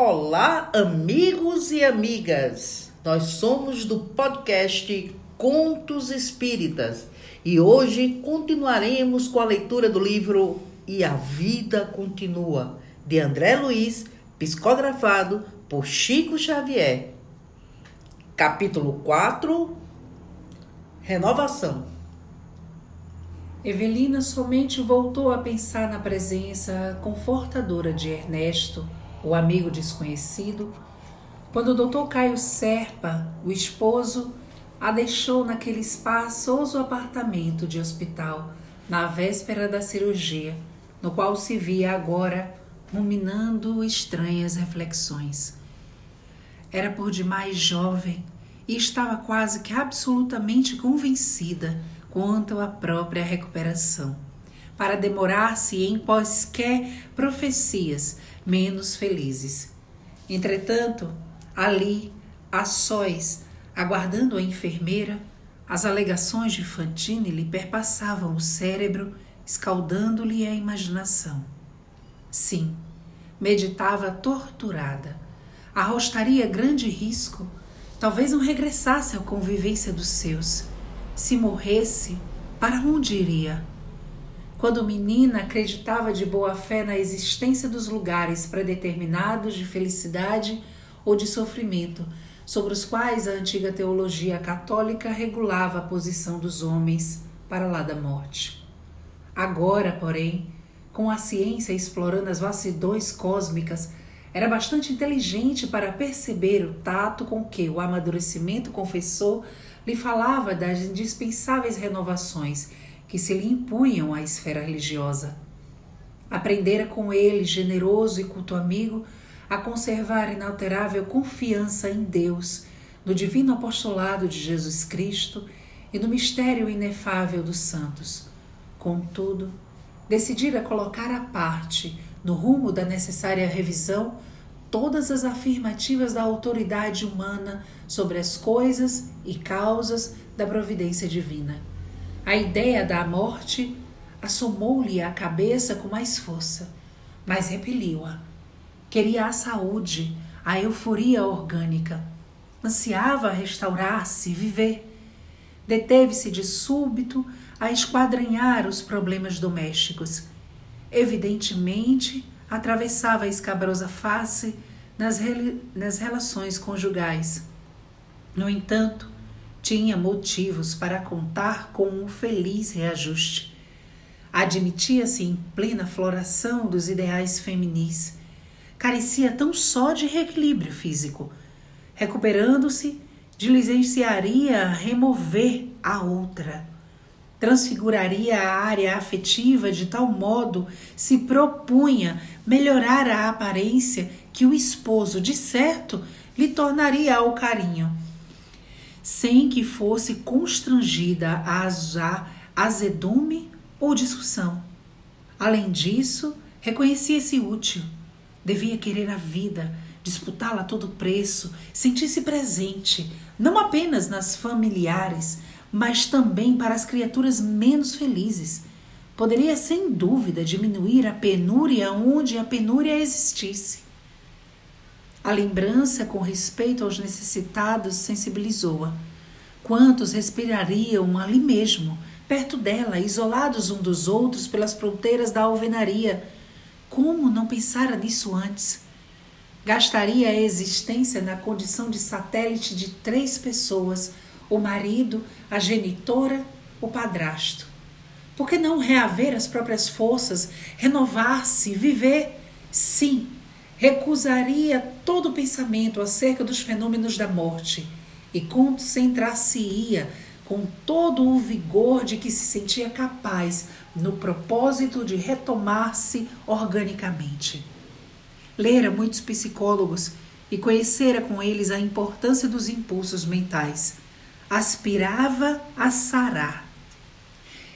Olá, amigos e amigas. Nós somos do podcast Contos Espíritas e hoje continuaremos com a leitura do livro E a Vida Continua, de André Luiz, psicografado por Chico Xavier. Capítulo 4 Renovação. Evelina somente voltou a pensar na presença confortadora de Ernesto, o amigo desconhecido, quando o doutor Caio Serpa, o esposo, a deixou naquele espaçoso apartamento de hospital na véspera da cirurgia, no qual se via agora ruminando estranhas reflexões. Era por demais jovem e estava quase que absolutamente convencida quanto à própria recuperação, para demorar-se em quaisquer profecias menos felizes. Entretanto, ali, a sós, aguardando a enfermeira, as alegações de Fantine lhe perpassavam o cérebro, escaldando-lhe a imaginação. Sim, meditava torturada. Arrostaria grande risco Talvez não regressasse à convivência dos seus. Se morresse, para onde iria? Quando menina, acreditava de boa fé na existência dos lugares predeterminados de felicidade ou de sofrimento, sobre os quais a antiga teologia católica regulava a posição dos homens para lá da morte. Agora, porém, com a ciência explorando as vastidões cósmicas, era bastante inteligente para perceber o tato com que o amadurecimento confessor lhe falava das indispensáveis renovações que se lhe impunham à esfera religiosa. Aprendera com ele, generoso e culto amigo, a conservar inalterável confiança em Deus, no divino apostolado de Jesus Cristo e no mistério inefável dos santos. Contudo, decidira colocar à parte, no rumo da necessária revisão, todas as afirmativas da autoridade humana sobre as coisas e causas da providência divina. A ideia da morte assomou-lhe a cabeça com mais força, mas repeliu-a. Queria a saúde, a euforia orgânica. Ansiava restaurar-se, viver. Deteve-se de súbito a esquadrinhar os problemas domésticos. Evidentemente, atravessava a escabrosa face nas, nas relações conjugais. No entanto, tinha motivos para contar com um feliz reajuste. Admitia-se em plena floração dos ideais feminis. Carecia tão só de reequilíbrio físico. Recuperando-se, diligenciaria remover a outra transfiguraria a área afetiva de tal modo se propunha melhorar a aparência que o esposo, de certo, lhe tornaria ao carinho, sem que fosse constrangida a azedume ou discussão. Além disso, reconhecia-se útil, devia querer a vida, disputá-la a todo preço, sentir-se presente, não apenas nas familiares, mas também para as criaturas menos felizes. Poderia, sem dúvida, diminuir a penúria onde a penúria existisse. A lembrança com respeito aos necessitados sensibilizou-a. Quantos respirariam ali mesmo, perto dela, isolados um dos outros pelas fronteiras da alvenaria? Como não pensara nisso antes? Gastaria a existência na condição de satélite de três pessoas o marido, a genitora, o padrasto. Por que não reaver as próprias forças, renovar-se, viver? Sim, recusaria todo pensamento acerca dos fenômenos da morte e concentrar-se-ia com todo o vigor de que se sentia capaz no propósito de retomar-se organicamente. Lera muitos psicólogos e conhecera com eles a importância dos impulsos mentais aspirava a sarar.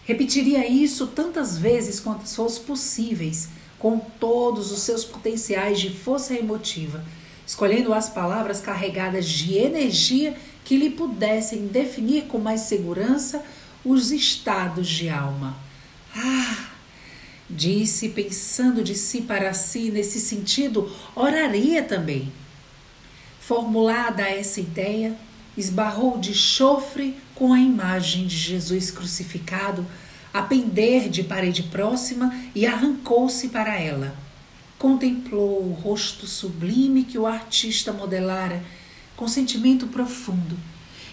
Repetiria isso tantas vezes quantas fossem possíveis, com todos os seus potenciais de força emotiva, escolhendo as palavras carregadas de energia que lhe pudessem definir com mais segurança os estados de alma. Ah! Disse, pensando de si para si, nesse sentido, oraria também. Formulada essa ideia, esbarrou de chofre com a imagem de Jesus crucificado a pender de parede próxima e arrancou-se para ela. Contemplou o rosto sublime que o artista modelara com sentimento profundo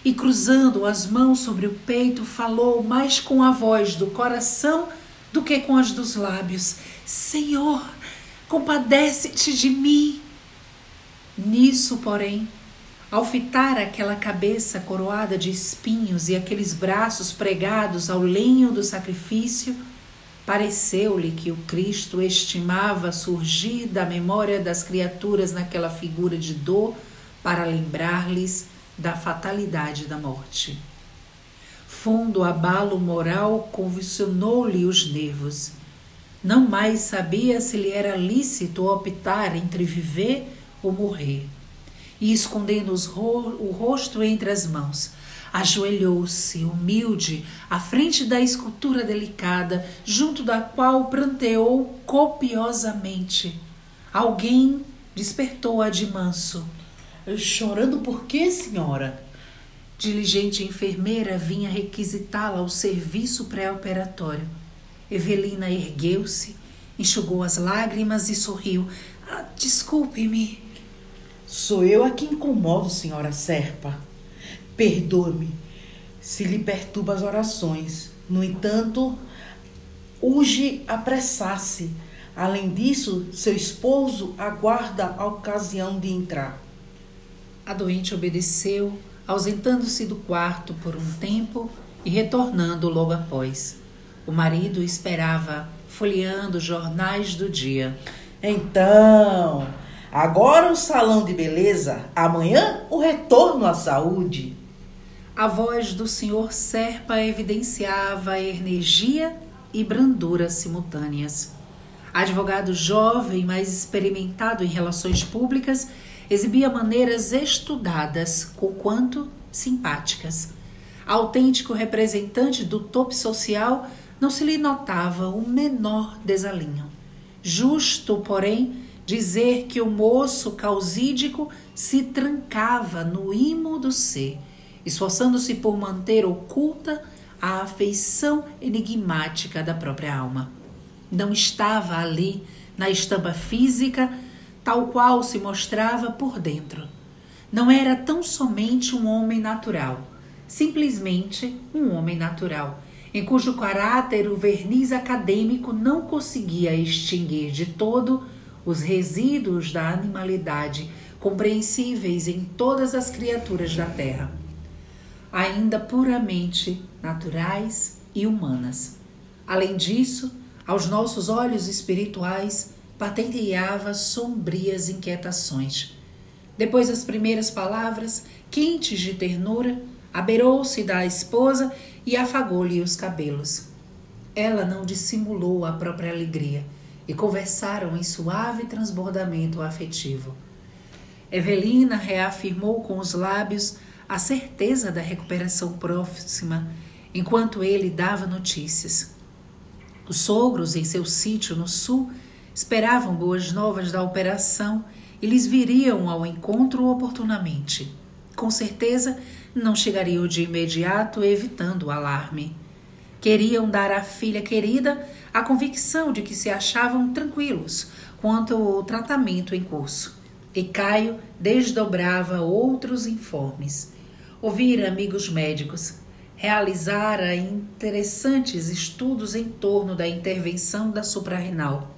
e, cruzando as mãos sobre o peito, falou mais com a voz do coração do que com as dos lábios: Senhor, compadece-te de mim. Nisso, porém, ao fitar aquela cabeça coroada de espinhos e aqueles braços pregados ao lenho do sacrifício, pareceu-lhe que o Cristo estimava surgir da memória das criaturas naquela figura de dor para lembrar-lhes da fatalidade da morte. Fundo abalo moral convulsionou-lhe os nervos. Não mais sabia se lhe era lícito optar entre viver ou morrer. E escondendo ro o rosto entre as mãos, ajoelhou-se, humilde, à frente da escultura delicada, junto da qual pranteou copiosamente. Alguém despertou-a de manso. Chorando por quê, senhora? Diligente enfermeira vinha requisitá-la ao serviço pré-operatório. Evelina ergueu-se, enxugou as lágrimas e sorriu. Ah, Desculpe-me. Sou eu a que incomodo, senhora Serpa. Perdoe-me se lhe perturba as orações. No entanto, urge apressar-se. Além disso, seu esposo aguarda a ocasião de entrar. A doente obedeceu, ausentando-se do quarto por um tempo e retornando logo após. O marido esperava, folheando jornais do dia. Então, agora o salão de beleza, amanhã o retorno à saúde. A voz do senhor Serpa evidenciava energia e brandura simultâneas. Advogado jovem, mas experimentado em relações públicas, exibia maneiras estudadas, conquanto simpáticas. Autêntico representante do topo social, não se lhe notava o menor desalinho. Justo, porém, dizer que o moço causídico se trancava no imo do ser, esforçando-se por manter oculta a afeição enigmática da própria alma. Não estava ali, na estampa física, tal qual se mostrava por dentro. Não era tão somente um homem natural, simplesmente um homem natural, em cujo caráter o verniz acadêmico não conseguia extinguir de todo os resíduos da animalidade compreensíveis em todas as criaturas da terra, ainda puramente naturais e humanas. Além disso, aos nossos olhos espirituais, patenteava sombrias inquietações. Depois das primeiras palavras, quentes de ternura, aberou-se da esposa e afagou-lhe os cabelos. Ela não dissimulou a própria alegria e conversaram em suave transbordamento afetivo. Evelina reafirmou com os lábios a certeza da recuperação próxima, enquanto ele dava notícias. Os sogros, em seu sítio no sul, Esperavam boas novas da operação e lhes viriam ao encontro oportunamente. Com certeza, não chegariam de imediato, evitando o alarme. Queriam dar à filha querida a convicção de que se achavam tranquilos quanto ao tratamento em curso. E Caio desdobrava outros informes. Ouvira amigos médicos, realizara interessantes estudos em torno da intervenção da suprarrenal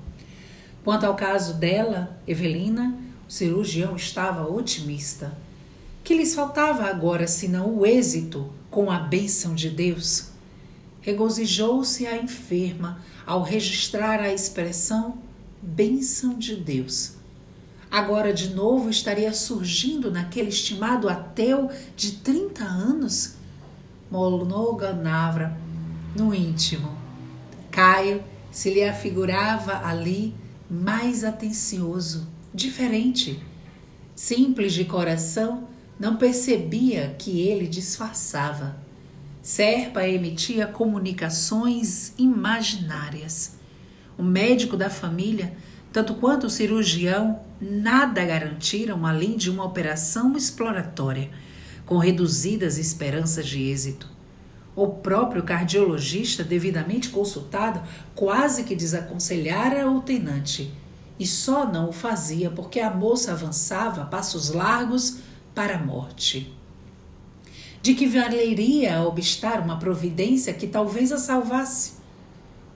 Quanto ao caso dela, Evelina, o cirurgião estava otimista. Que lhes faltava agora senão o êxito com a bênção de Deus? Regozijou-se a enferma ao registrar a expressão bênção de Deus. Agora de novo estaria surgindo naquele estimado ateu de 30 anos? Molnoganavra no íntimo. Caio se lhe afigurava ali mais atencioso, diferente. Simples de coração, não percebia que ele disfarçava. Serpa emitia comunicações imaginárias. o médico da família, tanto quanto o cirurgião, nada garantiram além de uma operação exploratória, com reduzidas esperanças de êxito. O próprio cardiologista, devidamente consultado, quase que desaconselhara o tenante, e só não o fazia porque a moça avançava passos largos para a morte. De que valeria obstar uma providência que talvez a salvasse?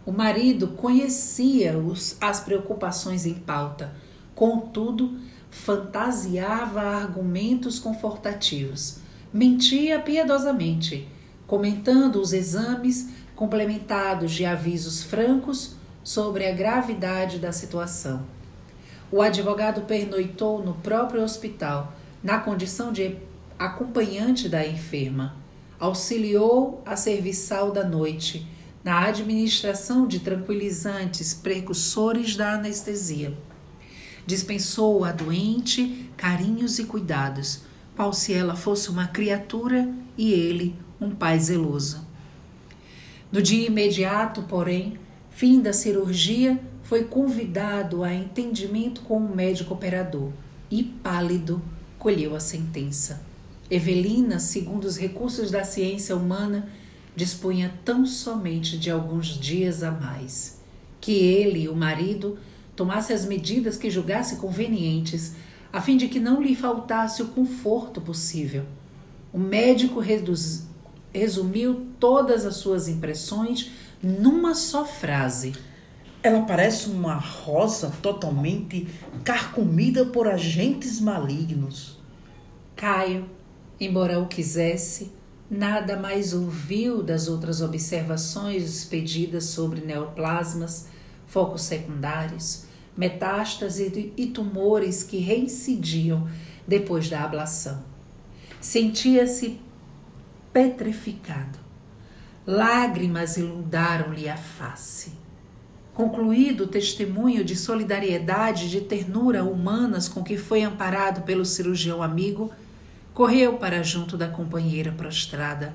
O marido conhecia os, as preocupações em pauta, contudo, fantasiava argumentos confortativos, mentia piedosamente comentando os exames complementados de avisos francos sobre a gravidade da situação. O advogado pernoitou no próprio hospital, na condição de acompanhante da enferma. Auxiliou a serviçal da noite na administração de tranquilizantes precursores da anestesia. Dispensou à doente carinhos e cuidados, qual se ela fosse uma criatura e ele um pai zeloso. No dia imediato, porém, fim da cirurgia, foi convidado a entendimento com o médico operador e, pálido, colheu a sentença. Evelina, segundo os recursos da ciência humana, dispunha tão somente de alguns dias a mais. Que ele, o marido, tomasse as medidas que julgasse convenientes, a fim de que não lhe faltasse o conforto possível. O médico reduz, resumiu todas as suas impressões numa só frase. Ela parece uma rosa totalmente carcomida por agentes malignos. Caio, embora o quisesse, nada mais ouviu das outras observações expedidas sobre neoplasmas, focos secundários, metástases e tumores que reincidiam depois da ablação. Sentia-se petrificado. Lágrimas inundaram-lhe a face. Concluído o testemunho de solidariedade e de ternura humanas com que foi amparado pelo cirurgião amigo, correu para junto da companheira prostrada.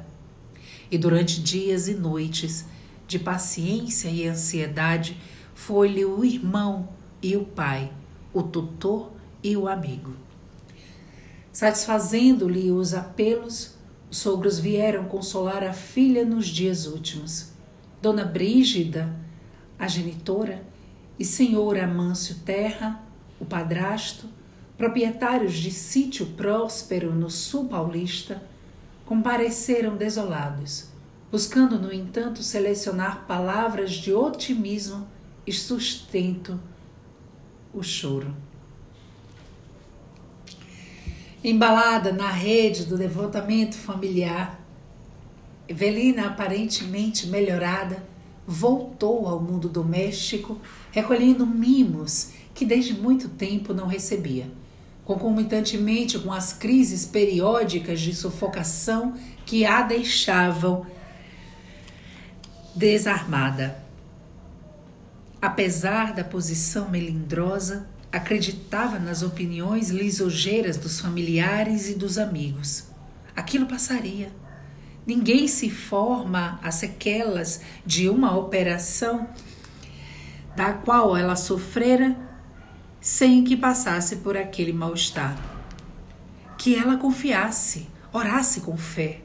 E durante dias e noites de paciência e ansiedade, foi-lhe o irmão e o pai, o tutor e o amigo. Satisfazendo-lhe os apelos, os sogros vieram consolar a filha nos dias últimos. Dona Brígida, a genitora, e senhor Amâncio Terra, o padrasto, proprietários de sítio próspero no sul paulista, compareceram desolados, buscando, no entanto, selecionar palavras de otimismo e sustento o choro. Embalada na rede do levantamento familiar, Evelina, aparentemente melhorada, voltou ao mundo doméstico, recolhendo mimos que desde muito tempo não recebia, concomitantemente com as crises periódicas de sufocação que a deixavam desarmada. Apesar da posição melindrosa, acreditava nas opiniões lisonjeiras dos familiares e dos amigos. Aquilo passaria. Ninguém se forma as sequelas de uma operação da qual ela sofrera sem que passasse por aquele mal-estar. Que ela confiasse, orasse com fé.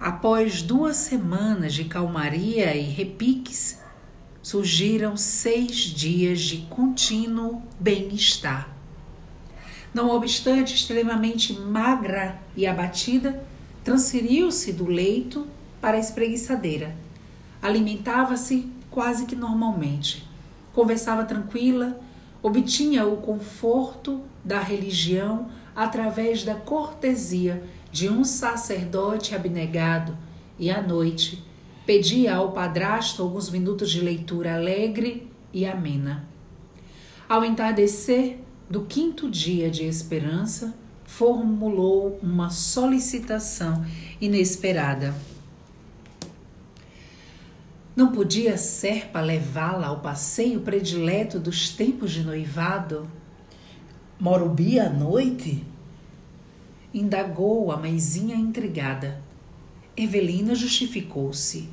Após duas semanas de calmaria e repiques, surgiram seis dias de contínuo bem-estar. Não obstante extremamente magra e abatida, transferiu-se do leito para a espreguiçadeira. Alimentava-se quase que normalmente. Conversava tranquila, obtinha o conforto da religião através da cortesia de um sacerdote abnegado e à noite Pedia ao padrasto alguns minutos de leitura alegre e amena. Ao entardecer do quinto dia de esperança, formulou uma solicitação inesperada. Não podia Serpa levá-la ao passeio predileto dos tempos de noivado? Morubi à noite? Indagou a mãezinha intrigada. Evelina justificou-se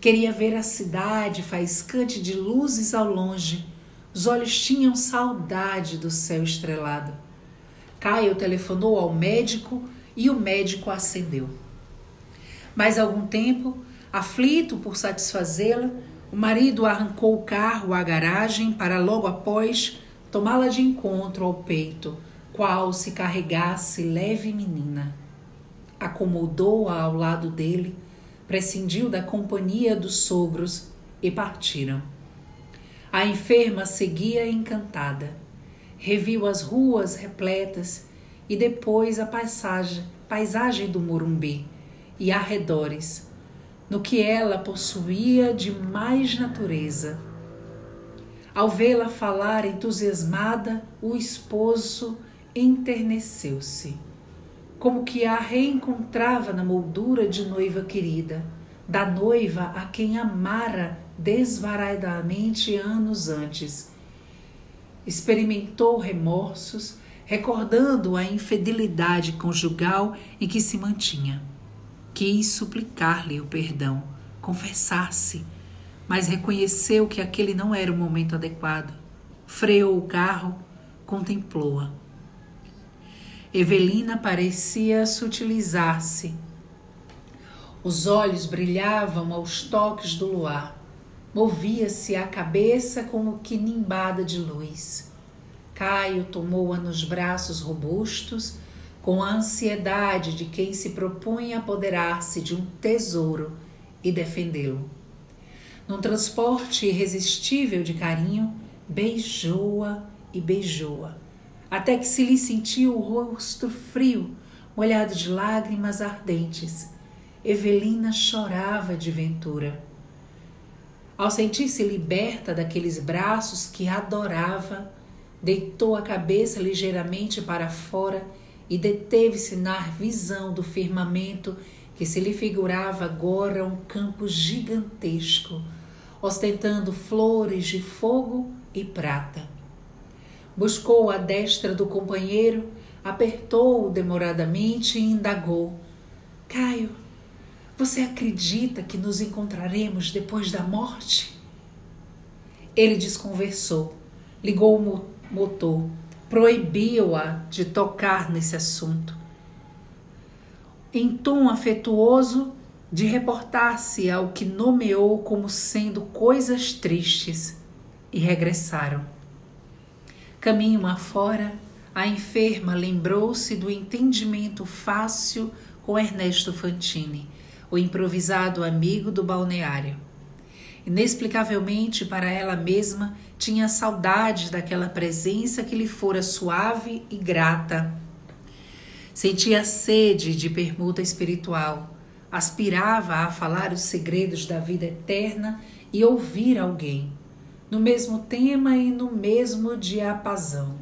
Queria ver a cidade faiscante de luzes ao longe. Os olhos tinham saudade do céu estrelado. Caio telefonou ao médico e o médico acendeu. Mais algum tempo, aflito por satisfazê-la, o marido arrancou o carro à garagem para logo após tomá-la de encontro ao peito, qual se carregasse leve menina. Acomodou-a ao lado dele, prescindiu da companhia dos sogros e partiram. A enferma seguia encantada. Reviu as ruas repletas e depois a paisagem, paisagem do Morumbi e arredores, no que ela possuía de mais natureza. Ao vê-la falar entusiasmada, o esposo enterneceu-se, como que a reencontrava na moldura de noiva querida, da noiva a quem amara desvaradamente anos antes. Experimentou remorsos, recordando a infidelidade conjugal em que se mantinha quis suplicar-lhe o perdão, confessar-se, mas reconheceu que aquele não era o momento adequado. Freou o carro, contemplou-a. Evelina parecia sutilizar-se. Os olhos brilhavam aos toques do luar. Movia-se a cabeça como que nimbada de luz. Caio tomou-a nos braços robustos com a ansiedade de quem se propõe apoderar-se de um tesouro e defendê-lo. Num transporte irresistível de carinho, beijou-a e beijou-a, até que se lhe sentiu o rosto frio, molhado de lágrimas ardentes. Evelina chorava de ventura. Ao sentir-se liberta daqueles braços que adorava, deitou a cabeça ligeiramente para fora e deteve-se na visão do firmamento que se lhe figurava agora um campo gigantesco, ostentando flores de fogo e prata. Buscou a destra do companheiro, apertou-o demoradamente e indagou: Caio, você acredita que nos encontraremos depois da morte? Ele desconversou, ligou o motor proibiu-a de tocar nesse assunto. Em tom afetuoso, de reportar-se ao que nomeou como sendo coisas tristes, e regressaram. Caminho afora, a enferma lembrou-se do entendimento fácil com Ernesto Fantini, o improvisado amigo do balneário. Inexplicavelmente para ela mesma, tinha saudade daquela presença que lhe fora suave e grata. Sentia sede de permuta espiritual, aspirava a falar os segredos da vida eterna e ouvir alguém, no mesmo tema e no mesmo diapasão.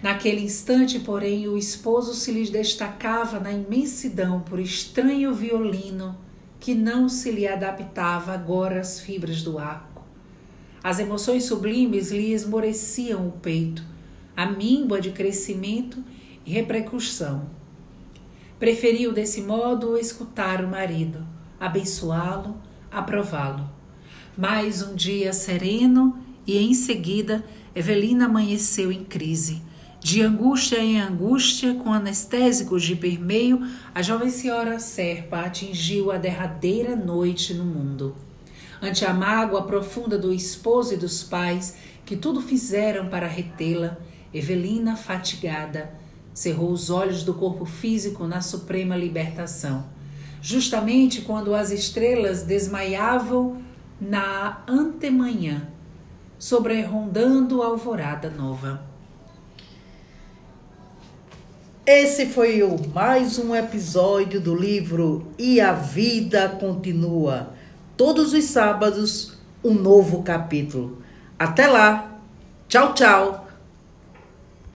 Naquele instante, porém, o esposo se lhe destacava na imensidão por estranho violino que não se lhe adaptava agora às fibras do arco as emoções sublimes lhe esmoreciam o peito, a míngua de crescimento e repercussão. Preferiu desse modo escutar o marido, abençoá-lo, aprová-lo. Mais um dia sereno e em seguida Evelina amanheceu em crise. De angústia em angústia, com anestésicos de permeio, a jovem senhora Serpa atingiu a derradeira noite no mundo ante a mágoa profunda do esposo e dos pais que tudo fizeram para retê-la, Evelina, fatigada, cerrou os olhos do corpo físico na suprema libertação. Justamente quando as estrelas desmaiavam na antemanhã, sobrerondando a alvorada nova. Esse foi o mais um episódio do livro E a Vida Continua todos os sábados um novo capítulo. Até lá. Tchau, tchau.